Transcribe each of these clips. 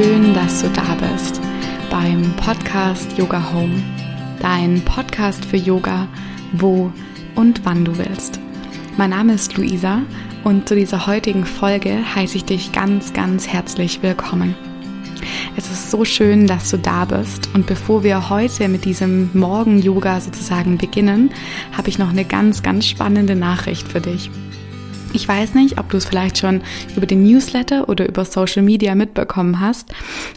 schön, dass du da bist beim Podcast Yoga Home, dein Podcast für Yoga, wo und wann du willst. Mein Name ist Luisa und zu dieser heutigen Folge heiße ich dich ganz, ganz herzlich willkommen. Es ist so schön, dass du da bist und bevor wir heute mit diesem Morgen-Yoga sozusagen beginnen, habe ich noch eine ganz, ganz spannende Nachricht für dich. Ich weiß nicht, ob du es vielleicht schon über den Newsletter oder über Social Media mitbekommen hast,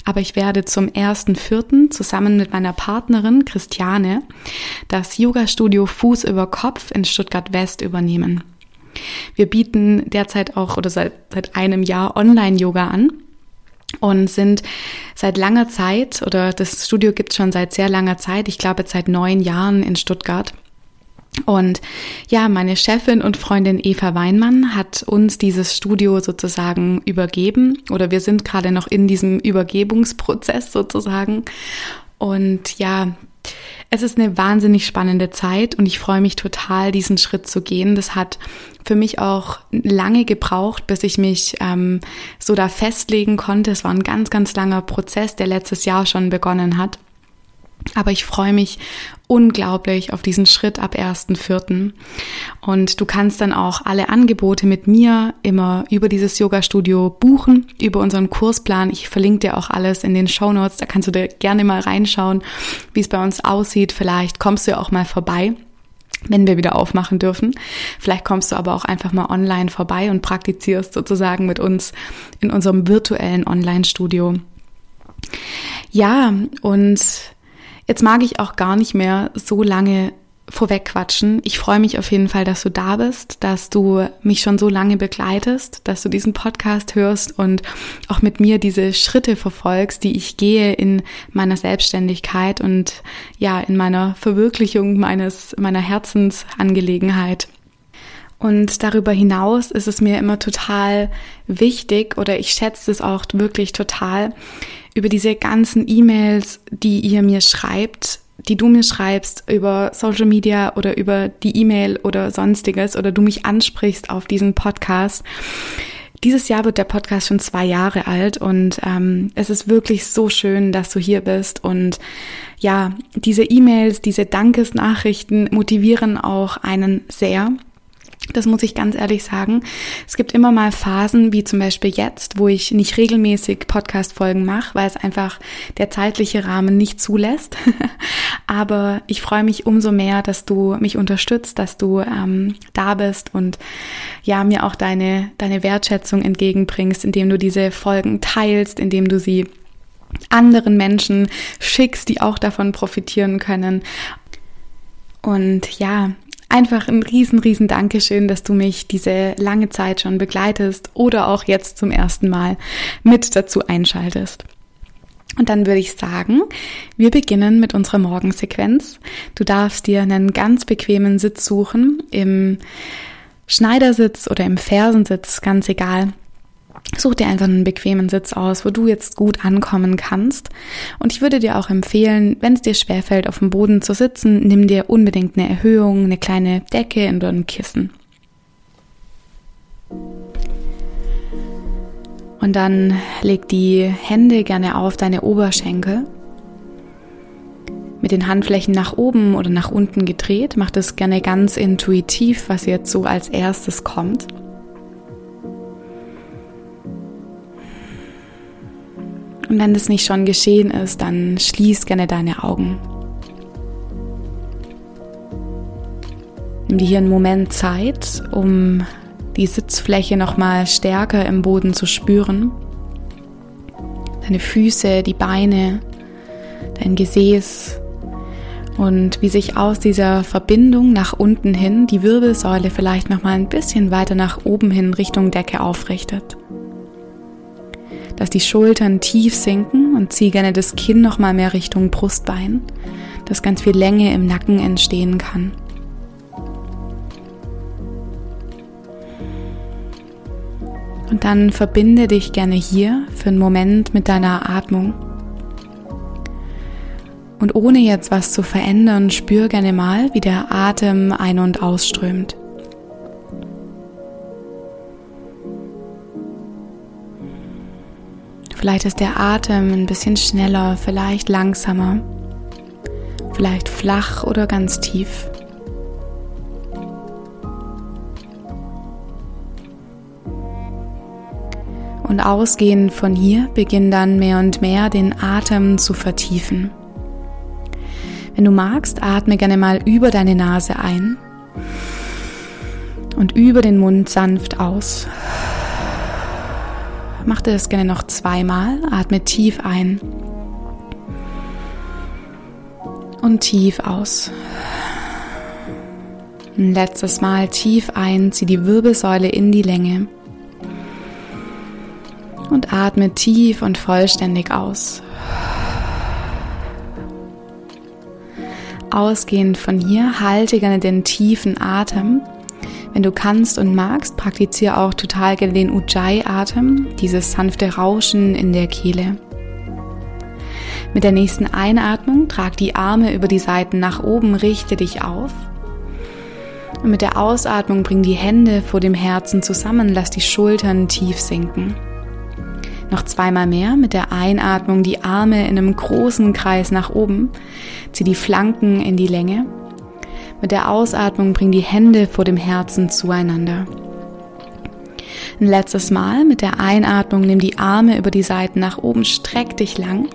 aber ich werde zum 1.4. zusammen mit meiner Partnerin Christiane das Yoga-Studio Fuß über Kopf in Stuttgart West übernehmen. Wir bieten derzeit auch oder seit, seit einem Jahr Online-Yoga an und sind seit langer Zeit oder das Studio gibt es schon seit sehr langer Zeit, ich glaube seit neun Jahren in Stuttgart. Und ja, meine Chefin und Freundin Eva Weinmann hat uns dieses Studio sozusagen übergeben oder wir sind gerade noch in diesem Übergebungsprozess sozusagen. Und ja, es ist eine wahnsinnig spannende Zeit und ich freue mich total, diesen Schritt zu gehen. Das hat für mich auch lange gebraucht, bis ich mich ähm, so da festlegen konnte. Es war ein ganz, ganz langer Prozess, der letztes Jahr schon begonnen hat. Aber ich freue mich unglaublich auf diesen Schritt ab 1.4. Und du kannst dann auch alle Angebote mit mir immer über dieses Yoga-Studio buchen, über unseren Kursplan. Ich verlinke dir auch alles in den Show Notes. Da kannst du dir gerne mal reinschauen, wie es bei uns aussieht. Vielleicht kommst du ja auch mal vorbei wenn wir wieder aufmachen dürfen. Vielleicht kommst du aber auch einfach mal online vorbei und praktizierst sozusagen mit uns in unserem virtuellen Online-Studio. Ja, und Jetzt mag ich auch gar nicht mehr so lange vorwegquatschen. Ich freue mich auf jeden Fall, dass du da bist, dass du mich schon so lange begleitest, dass du diesen Podcast hörst und auch mit mir diese Schritte verfolgst, die ich gehe in meiner Selbstständigkeit und ja, in meiner Verwirklichung meines, meiner Herzensangelegenheit. Und darüber hinaus ist es mir immer total wichtig oder ich schätze es auch wirklich total, über diese ganzen E-Mails, die ihr mir schreibt, die du mir schreibst über Social Media oder über die E-Mail oder sonstiges oder du mich ansprichst auf diesen Podcast. Dieses Jahr wird der Podcast schon zwei Jahre alt und ähm, es ist wirklich so schön, dass du hier bist und ja, diese E-Mails, diese Dankesnachrichten motivieren auch einen sehr. Das muss ich ganz ehrlich sagen. Es gibt immer mal Phasen, wie zum Beispiel jetzt, wo ich nicht regelmäßig Podcast-Folgen mache, weil es einfach der zeitliche Rahmen nicht zulässt. Aber ich freue mich umso mehr, dass du mich unterstützt, dass du ähm, da bist und ja, mir auch deine, deine Wertschätzung entgegenbringst, indem du diese Folgen teilst, indem du sie anderen Menschen schickst, die auch davon profitieren können. Und ja, Einfach ein riesen, riesen Dankeschön, dass du mich diese lange Zeit schon begleitest oder auch jetzt zum ersten Mal mit dazu einschaltest. Und dann würde ich sagen, wir beginnen mit unserer Morgensequenz. Du darfst dir einen ganz bequemen Sitz suchen, im Schneidersitz oder im Fersensitz, ganz egal. Such dir einfach einen bequemen Sitz aus, wo du jetzt gut ankommen kannst. Und ich würde dir auch empfehlen, wenn es dir schwerfällt, auf dem Boden zu sitzen, nimm dir unbedingt eine Erhöhung, eine kleine Decke oder ein Kissen. Und dann leg die Hände gerne auf deine Oberschenkel. Mit den Handflächen nach oben oder nach unten gedreht. Mach das gerne ganz intuitiv, was jetzt so als erstes kommt. Und wenn das nicht schon geschehen ist, dann schließ gerne deine Augen. Nimm dir hier einen Moment Zeit, um die Sitzfläche nochmal stärker im Boden zu spüren. Deine Füße, die Beine, dein Gesäß und wie sich aus dieser Verbindung nach unten hin die Wirbelsäule vielleicht nochmal ein bisschen weiter nach oben hin Richtung Decke aufrichtet. Lass die Schultern tief sinken und zieh gerne das Kinn noch mal mehr Richtung Brustbein, dass ganz viel Länge im Nacken entstehen kann. Und dann verbinde dich gerne hier für einen Moment mit deiner Atmung. Und ohne jetzt was zu verändern, spür gerne mal, wie der Atem ein- und ausströmt. Vielleicht ist der Atem ein bisschen schneller, vielleicht langsamer, vielleicht flach oder ganz tief. Und ausgehend von hier beginn dann mehr und mehr den Atem zu vertiefen. Wenn du magst, atme gerne mal über deine Nase ein und über den Mund sanft aus. Mach das gerne noch zweimal. Atme tief ein und tief aus. Ein letztes Mal tief ein, zieh die Wirbelsäule in die Länge und atme tief und vollständig aus. Ausgehend von hier halte gerne den tiefen Atem wenn du kannst und magst, praktiziere auch total gerne den Ujjayi-Atem, dieses sanfte Rauschen in der Kehle. Mit der nächsten Einatmung trag die Arme über die Seiten nach oben, richte dich auf. Und mit der Ausatmung bring die Hände vor dem Herzen zusammen, lass die Schultern tief sinken. Noch zweimal mehr mit der Einatmung die Arme in einem großen Kreis nach oben, zieh die Flanken in die Länge mit der Ausatmung bring die Hände vor dem Herzen zueinander. Ein letztes Mal mit der Einatmung nimm die Arme über die Seiten nach oben, streck dich lang.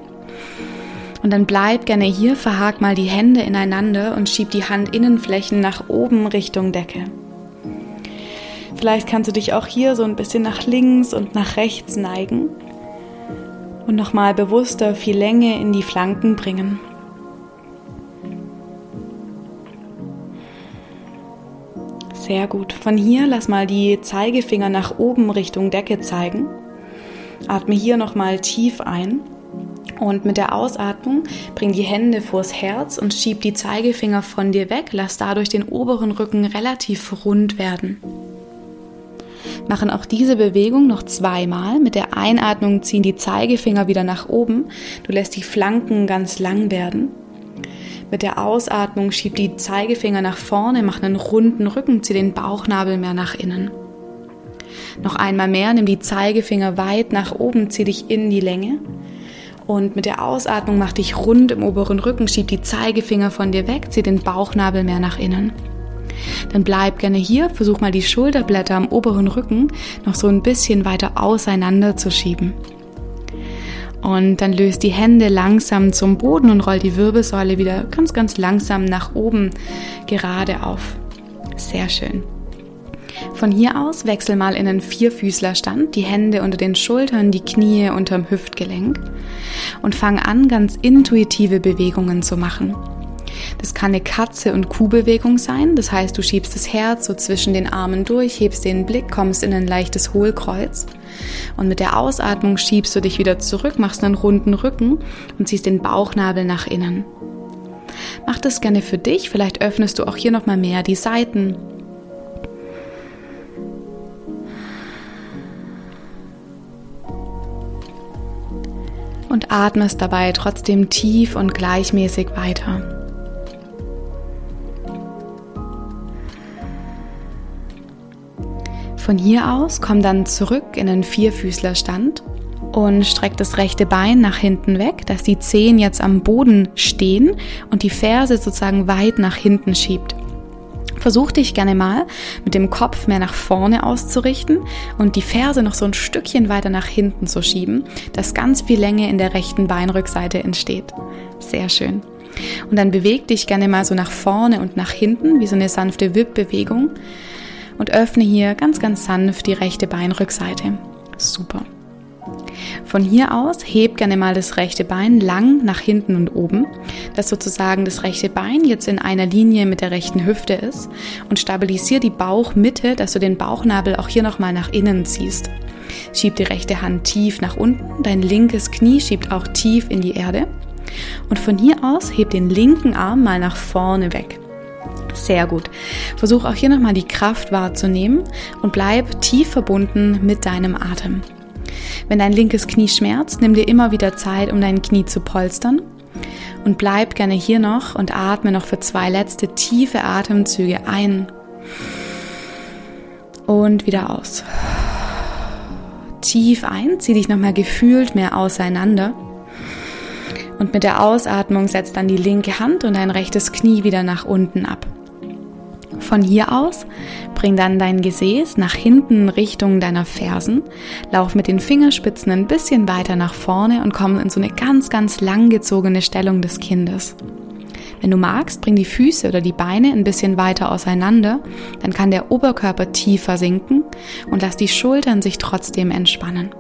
Und dann bleib gerne hier, verhak mal die Hände ineinander und schieb die Handinnenflächen nach oben Richtung Decke. Vielleicht kannst du dich auch hier so ein bisschen nach links und nach rechts neigen und nochmal bewusster viel Länge in die Flanken bringen. Sehr gut. Von hier lass mal die Zeigefinger nach oben Richtung Decke zeigen. Atme hier nochmal tief ein. Und mit der Ausatmung bring die Hände vors Herz und schieb die Zeigefinger von dir weg. Lass dadurch den oberen Rücken relativ rund werden. Machen auch diese Bewegung noch zweimal. Mit der Einatmung ziehen die Zeigefinger wieder nach oben. Du lässt die Flanken ganz lang werden. Mit der Ausatmung schieb die Zeigefinger nach vorne, mach einen runden Rücken, zieh den Bauchnabel mehr nach innen. Noch einmal mehr, nimm die Zeigefinger weit nach oben, zieh dich in die Länge. Und mit der Ausatmung mach dich rund im oberen Rücken, schieb die Zeigefinger von dir weg, zieh den Bauchnabel mehr nach innen. Dann bleib gerne hier, versuch mal die Schulterblätter am oberen Rücken noch so ein bisschen weiter auseinander zu schieben. Und dann löst die Hände langsam zum Boden und rollt die Wirbelsäule wieder ganz, ganz langsam nach oben gerade auf. Sehr schön. Von hier aus wechsel mal in einen Vierfüßlerstand, die Hände unter den Schultern, die Knie unterm Hüftgelenk und fang an, ganz intuitive Bewegungen zu machen. Das kann eine Katze- und Kuhbewegung sein. Das heißt, du schiebst das Herz so zwischen den Armen durch, hebst den Blick, kommst in ein leichtes Hohlkreuz. Und mit der Ausatmung schiebst du dich wieder zurück, machst einen runden Rücken und ziehst den Bauchnabel nach innen. Mach das gerne für dich. Vielleicht öffnest du auch hier nochmal mehr die Seiten. Und atmest dabei trotzdem tief und gleichmäßig weiter. Von hier aus komm dann zurück in den Vierfüßlerstand und streck das rechte Bein nach hinten weg, dass die Zehen jetzt am Boden stehen und die Ferse sozusagen weit nach hinten schiebt. Versuch dich gerne mal mit dem Kopf mehr nach vorne auszurichten und die Ferse noch so ein Stückchen weiter nach hinten zu schieben, dass ganz viel Länge in der rechten Beinrückseite entsteht. Sehr schön. Und dann beweg dich gerne mal so nach vorne und nach hinten, wie so eine sanfte Wippbewegung und öffne hier ganz, ganz sanft die rechte Beinrückseite. Super. Von hier aus heb gerne mal das rechte Bein lang nach hinten und oben, dass sozusagen das rechte Bein jetzt in einer Linie mit der rechten Hüfte ist und stabilisier die Bauchmitte, dass du den Bauchnabel auch hier nochmal nach innen ziehst. Schieb die rechte Hand tief nach unten, dein linkes Knie schiebt auch tief in die Erde und von hier aus heb den linken Arm mal nach vorne weg. Sehr gut. Versuch auch hier nochmal die Kraft wahrzunehmen und bleib tief verbunden mit deinem Atem. Wenn dein linkes Knie schmerzt, nimm dir immer wieder Zeit, um dein Knie zu polstern. Und bleib gerne hier noch und atme noch für zwei letzte tiefe Atemzüge ein und wieder aus. tief ein, zieh dich nochmal gefühlt mehr auseinander. Und mit der Ausatmung setz dann die linke Hand und dein rechtes Knie wieder nach unten ab. Von hier aus bring dann dein Gesäß nach hinten Richtung deiner Fersen, lauf mit den Fingerspitzen ein bisschen weiter nach vorne und komm in so eine ganz, ganz langgezogene Stellung des Kindes. Wenn du magst, bring die Füße oder die Beine ein bisschen weiter auseinander, dann kann der Oberkörper tiefer sinken und lass die Schultern sich trotzdem entspannen.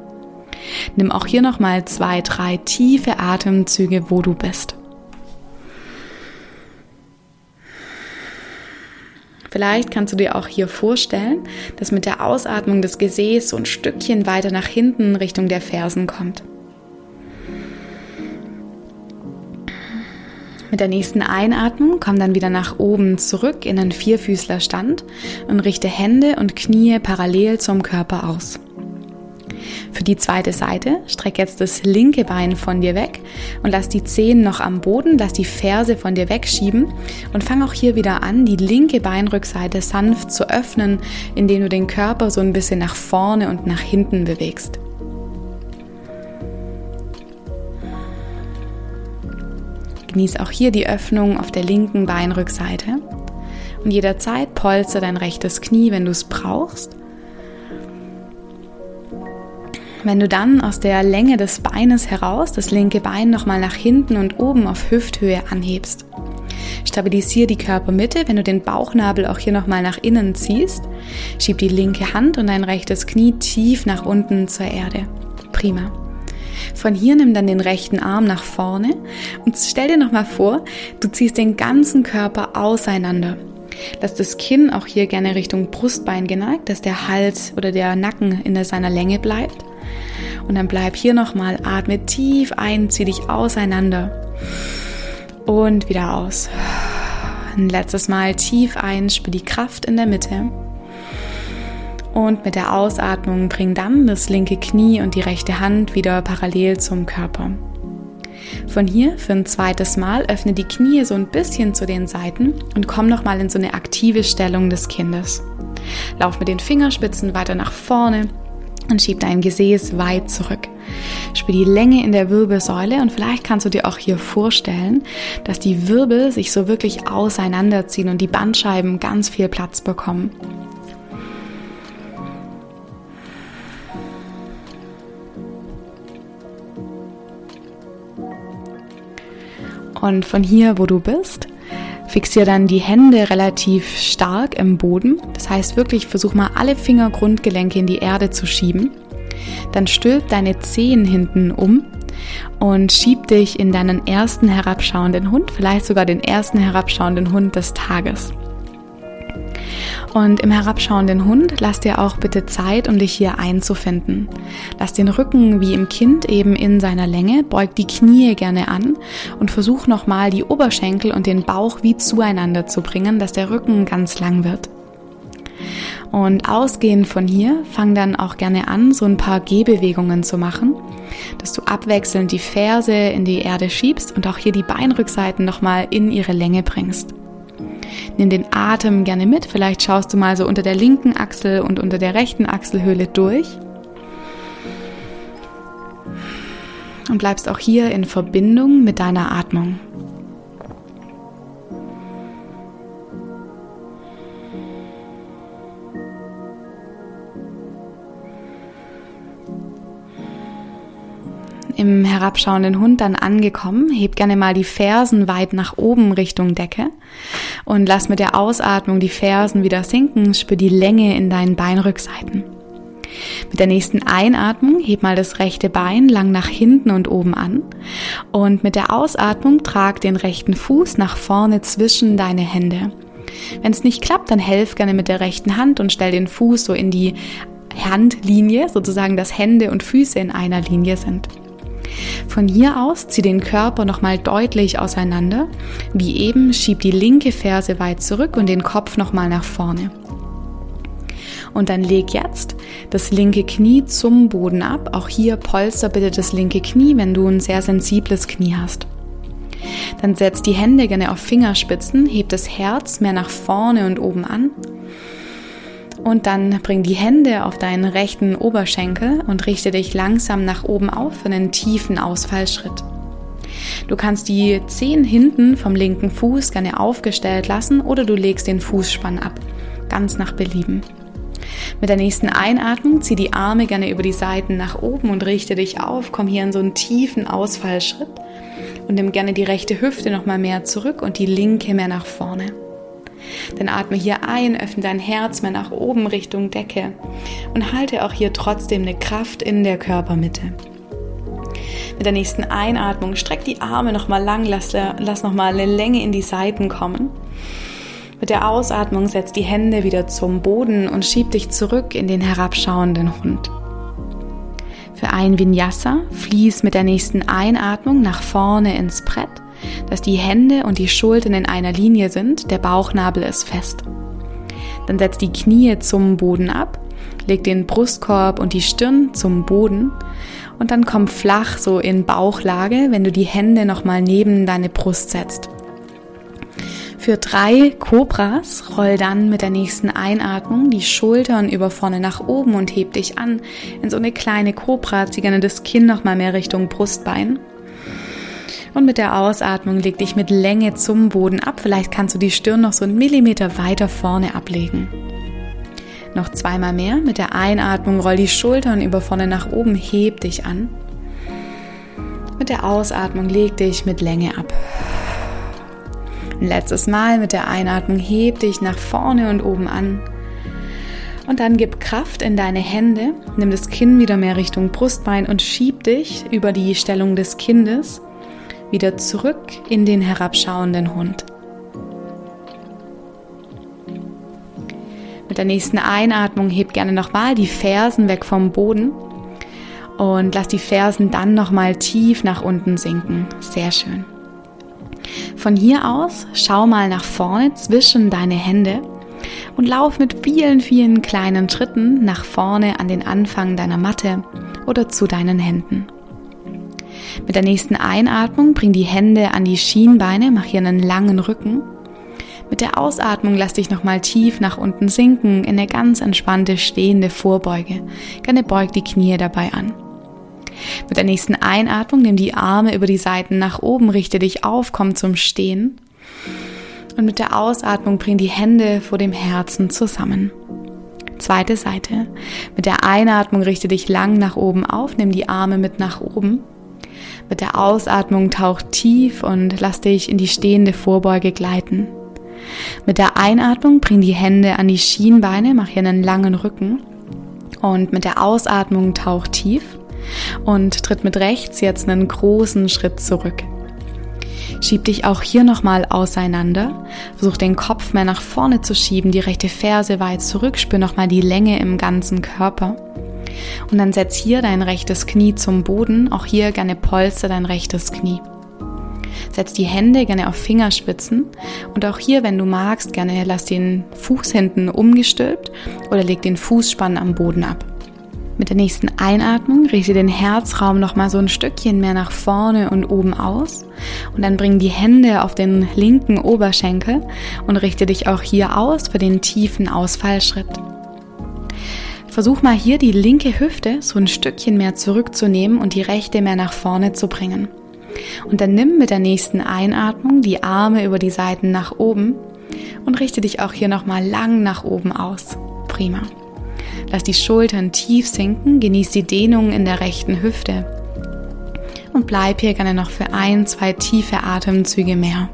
Nimm auch hier nochmal zwei, drei tiefe Atemzüge, wo du bist. Vielleicht kannst du dir auch hier vorstellen, dass mit der Ausatmung das Gesäß so ein Stückchen weiter nach hinten Richtung der Fersen kommt. Mit der nächsten Einatmung komm dann wieder nach oben zurück in einen Vierfüßlerstand und richte Hände und Knie parallel zum Körper aus. Für die zweite Seite streck jetzt das linke Bein von dir weg und lass die Zehen noch am Boden, lass die Ferse von dir wegschieben und fang auch hier wieder an, die linke Beinrückseite sanft zu öffnen, indem du den Körper so ein bisschen nach vorne und nach hinten bewegst. Genieß auch hier die Öffnung auf der linken Beinrückseite und jederzeit polster dein rechtes Knie, wenn du es brauchst wenn du dann aus der Länge des Beines heraus das linke Bein nochmal nach hinten und oben auf Hüfthöhe anhebst. Stabilisiere die Körpermitte, wenn du den Bauchnabel auch hier nochmal nach innen ziehst. Schieb die linke Hand und dein rechtes Knie tief nach unten zur Erde. Prima. Von hier nimm dann den rechten Arm nach vorne und stell dir nochmal vor, du ziehst den ganzen Körper auseinander. Lass das Kinn auch hier gerne Richtung Brustbein geneigt, dass der Hals oder der Nacken in seiner Länge bleibt. Und dann bleib hier nochmal, atme tief ein, zieh dich auseinander und wieder aus. Ein letztes Mal tief ein, spür die Kraft in der Mitte. Und mit der Ausatmung bring dann das linke Knie und die rechte Hand wieder parallel zum Körper. Von hier für ein zweites Mal öffne die Knie so ein bisschen zu den Seiten und komm nochmal in so eine aktive Stellung des Kindes. Lauf mit den Fingerspitzen weiter nach vorne, und schieb dein Gesäß weit zurück. Spür die Länge in der Wirbelsäule und vielleicht kannst du dir auch hier vorstellen, dass die Wirbel sich so wirklich auseinanderziehen und die Bandscheiben ganz viel Platz bekommen. Und von hier, wo du bist, Fixiere dann die Hände relativ stark im Boden. Das heißt wirklich, versuch mal alle Fingergrundgelenke in die Erde zu schieben. Dann stülp deine Zehen hinten um und schieb dich in deinen ersten herabschauenden Hund, vielleicht sogar den ersten herabschauenden Hund des Tages. Und im herabschauenden Hund lass dir auch bitte Zeit, um dich hier einzufinden. Lass den Rücken wie im Kind eben in seiner Länge, beug die Knie gerne an und versuch nochmal die Oberschenkel und den Bauch wie zueinander zu bringen, dass der Rücken ganz lang wird. Und ausgehend von hier, fang dann auch gerne an, so ein paar Gehbewegungen zu machen, dass du abwechselnd die Ferse in die Erde schiebst und auch hier die Beinrückseiten nochmal in ihre Länge bringst. Nimm den Atem gerne mit. Vielleicht schaust du mal so unter der linken Achsel und unter der rechten Achselhöhle durch. Und bleibst auch hier in Verbindung mit deiner Atmung. Im herabschauenden Hund dann angekommen, heb gerne mal die Fersen weit nach oben Richtung Decke und lass mit der Ausatmung die Fersen wieder sinken, spür die Länge in deinen Beinrückseiten. Mit der nächsten Einatmung heb mal das rechte Bein lang nach hinten und oben an und mit der Ausatmung trag den rechten Fuß nach vorne zwischen deine Hände. Wenn es nicht klappt, dann helf gerne mit der rechten Hand und stell den Fuß so in die Handlinie, sozusagen, dass Hände und Füße in einer Linie sind. Von hier aus zieh den Körper nochmal deutlich auseinander. Wie eben, schieb die linke Ferse weit zurück und den Kopf nochmal nach vorne. Und dann leg jetzt das linke Knie zum Boden ab. Auch hier polster bitte das linke Knie, wenn du ein sehr sensibles Knie hast. Dann setz die Hände gerne auf Fingerspitzen, heb das Herz mehr nach vorne und oben an Und dann bring die Hände auf deinen rechten Oberschenkel und richte dich langsam nach oben auf für einen tiefen Ausfallschritt. Du kannst die Zehen hinten vom linken Fuß gerne aufgestellt lassen oder du legst den Fußspann ab, ganz nach Belieben. Mit der nächsten Einatmung zieh die Arme gerne über die Seiten nach oben und richte dich auf. Komm hier in so einen tiefen Ausfallschritt und nimm gerne die rechte Hüfte nochmal mehr zurück und die linke mehr nach vorne. Dann atme hier ein, öffne dein Herz mehr nach oben Richtung Decke und halte auch hier trotzdem eine Kraft in der Körpermitte. Mit der nächsten Einatmung streck die Arme nochmal lang, lass, lass nochmal eine Länge in die Seiten kommen. Mit der Ausatmung setz die Hände wieder zum Boden und schieb dich zurück in den herabschauenden Hund. Für ein Vinyasa fließ mit der nächsten Einatmung nach vorne ins Brett, dass die Hände und die Schultern in einer Linie sind, der Bauchnabel ist fest. Dann setz die Knie zum Boden ab, leg den Brustkorb und die Stirn zum Boden und dann komm flach so in Bauchlage, wenn du die Hände nochmal neben deine Brust setzt. Für drei Cobras roll dann mit der nächsten Einatmung die Schultern über vorne nach oben und heb dich an. In so eine kleine Cobra zieh gerne das Kinn nochmal mehr Richtung Brustbein. Und mit der Ausatmung leg dich mit Länge zum Boden ab. Vielleicht kannst du die Stirn noch so einen Millimeter weiter vorne ablegen. Noch zweimal mehr. Mit der Einatmung roll die Schultern über vorne nach oben, heb dich an. Mit der Ausatmung leg dich mit Länge ab. Ein letztes Mal mit der Einatmung heb dich nach vorne und oben an. Und dann gib Kraft in deine Hände, nimm das Kinn wieder mehr Richtung Brustbein und schieb dich über die Stellung des Kindes wieder zurück in den herabschauenden Hund. Mit der nächsten Einatmung heb gerne nochmal die Fersen weg vom Boden und lass die Fersen dann nochmal tief nach unten sinken. Sehr schön. Von hier aus schau mal nach vorne zwischen deine Hände und lauf mit vielen, vielen kleinen Schritten nach vorne an den Anfang deiner Matte oder zu deinen Händen. Mit der nächsten Einatmung bring die Hände an die Schienbeine, mach hier einen langen Rücken mit der Ausatmung lass dich nochmal tief nach unten sinken in eine ganz entspannte stehende Vorbeuge. Gerne beug die Knie dabei an. Mit der nächsten Einatmung nimm die Arme über die Seiten nach oben, richte dich auf, komm zum Stehen. Und mit der Ausatmung bring die Hände vor dem Herzen zusammen. Zweite Seite. Mit der Einatmung richte dich lang nach oben auf, nimm die Arme mit nach oben. Mit der Ausatmung tauch tief und lass dich in die stehende Vorbeuge gleiten. Mit der Einatmung bring die Hände an die Schienbeine, mach hier einen langen Rücken. Und mit der Ausatmung tauch tief und tritt mit rechts jetzt einen großen Schritt zurück. Schieb dich auch hier nochmal auseinander. Versuch den Kopf mehr nach vorne zu schieben, die rechte Ferse weit zurück, spür nochmal die Länge im ganzen Körper. Und dann setz hier dein rechtes Knie zum Boden. Auch hier gerne polster dein rechtes Knie. Setz die Hände gerne auf Fingerspitzen und auch hier, wenn du magst, gerne lass den Fuß hinten umgestülpt oder leg den Fußspann am Boden ab. Mit der nächsten Einatmung richte den Herzraum noch mal so ein Stückchen mehr nach vorne und oben aus und dann bring die Hände auf den linken Oberschenkel und richte dich auch hier aus für den tiefen Ausfallschritt. Versuch mal hier die linke Hüfte so ein Stückchen mehr zurückzunehmen und die rechte mehr nach vorne zu bringen. Und dann nimm mit der nächsten Einatmung die Arme über die Seiten nach oben und richte dich auch hier nochmal lang nach oben aus. Prima. Lass die Schultern tief sinken, genieß die Dehnung in der rechten Hüfte und bleib hier gerne noch für ein, zwei tiefe Atemzüge mehr.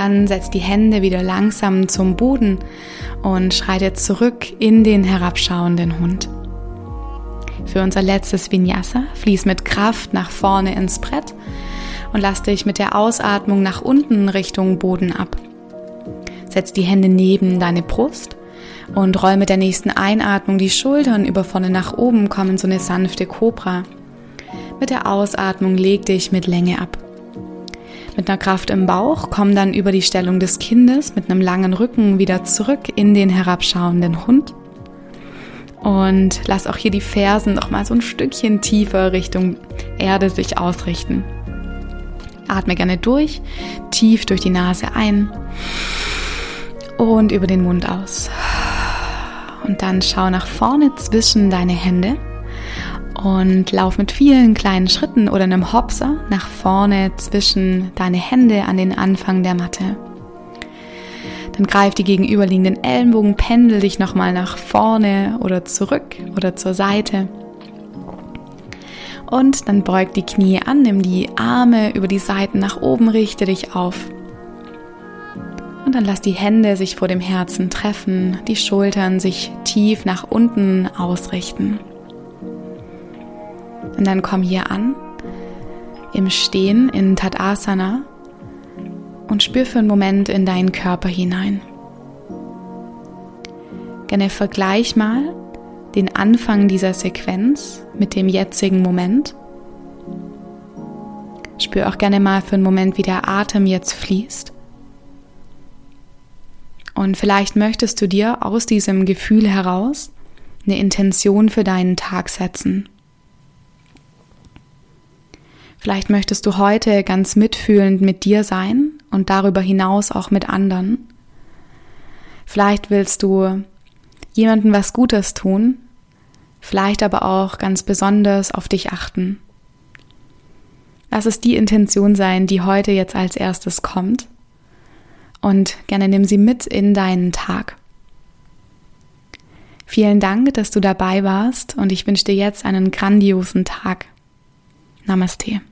Dann setz die Hände wieder langsam zum Boden und schreite zurück in den herabschauenden Hund. Für unser letztes Vinyasa fließ mit Kraft nach vorne ins Brett und lass dich mit der Ausatmung nach unten Richtung Boden ab. Setz die Hände neben deine Brust und roll mit der nächsten Einatmung die Schultern über vorne nach oben, komm in so eine sanfte Kobra. Mit der Ausatmung leg dich mit Länge ab. Mit einer Kraft im Bauch komm dann über die Stellung des Kindes mit einem langen Rücken wieder zurück in den herabschauenden Hund. Und lass auch hier die Fersen noch mal so ein Stückchen tiefer Richtung Erde sich ausrichten. Atme gerne durch, tief durch die Nase ein und über den Mund aus. Und dann schau nach vorne zwischen deine Hände und lauf mit vielen kleinen Schritten oder einem Hopser nach vorne zwischen deine Hände an den Anfang der Matte. Dann greif die gegenüberliegenden Ellenbogen, pendel dich nochmal nach vorne oder zurück oder zur Seite. Und dann beug die Knie an, nimm die Arme über die Seiten nach oben, richte dich auf. Und dann lass die Hände sich vor dem Herzen treffen, die Schultern sich tief nach unten ausrichten. Und dann komm hier an, im Stehen in Tadasana und spür für einen Moment in deinen Körper hinein. Gerne vergleich mal den Anfang dieser Sequenz mit dem jetzigen Moment. Spür auch gerne mal für einen Moment, wie der Atem jetzt fließt. Und vielleicht möchtest du dir aus diesem Gefühl heraus eine Intention für deinen Tag setzen. Vielleicht möchtest du heute ganz mitfühlend mit dir sein und darüber hinaus auch mit anderen. Vielleicht willst du jemandem was Gutes tun, vielleicht aber auch ganz besonders auf dich achten. Lass es die Intention sein, die heute jetzt als erstes kommt und gerne nimm sie mit in deinen Tag. Vielen Dank, dass du dabei warst und ich wünsche dir jetzt einen grandiosen Tag. Namaste.